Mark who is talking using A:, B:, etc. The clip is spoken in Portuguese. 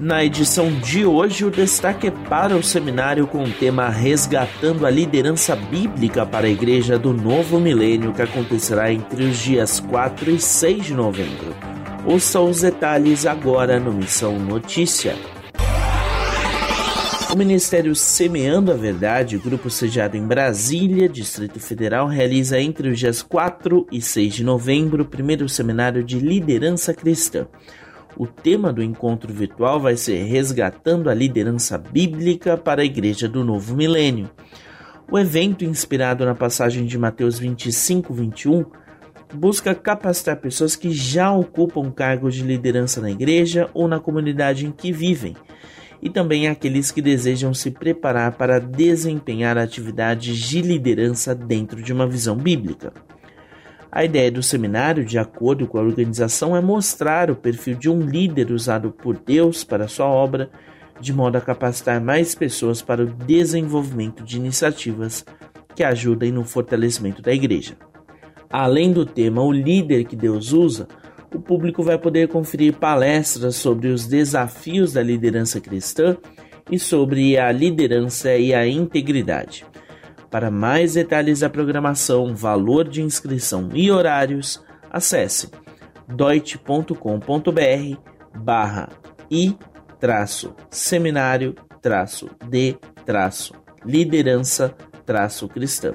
A: Na edição de hoje, o destaque é para o seminário com o tema Resgatando a Liderança Bíblica para a Igreja do Novo Milênio, que acontecerá entre os dias 4 e 6 de novembro. Ouça os detalhes agora no Missão Notícia. O Ministério Semeando a Verdade, grupo sediado em Brasília, Distrito Federal, realiza entre os dias 4 e 6 de novembro o primeiro seminário de liderança cristã. O tema do encontro virtual vai ser Resgatando a Liderança Bíblica para a Igreja do Novo Milênio. O evento, inspirado na passagem de Mateus 25, 21, busca capacitar pessoas que já ocupam cargos de liderança na igreja ou na comunidade em que vivem, e também aqueles que desejam se preparar para desempenhar atividades de liderança dentro de uma visão bíblica. A ideia do seminário, de acordo com a organização, é mostrar o perfil de um líder usado por Deus para sua obra, de modo a capacitar mais pessoas para o desenvolvimento de iniciativas que ajudem no fortalecimento da igreja. Além do tema O líder que Deus usa, o público vai poder conferir palestras sobre os desafios da liderança cristã e sobre a liderança e a integridade. Para mais detalhes da programação, valor de inscrição e horários, acesse deutsche.com.br barra i traço seminário traço de traço liderança traço cristã.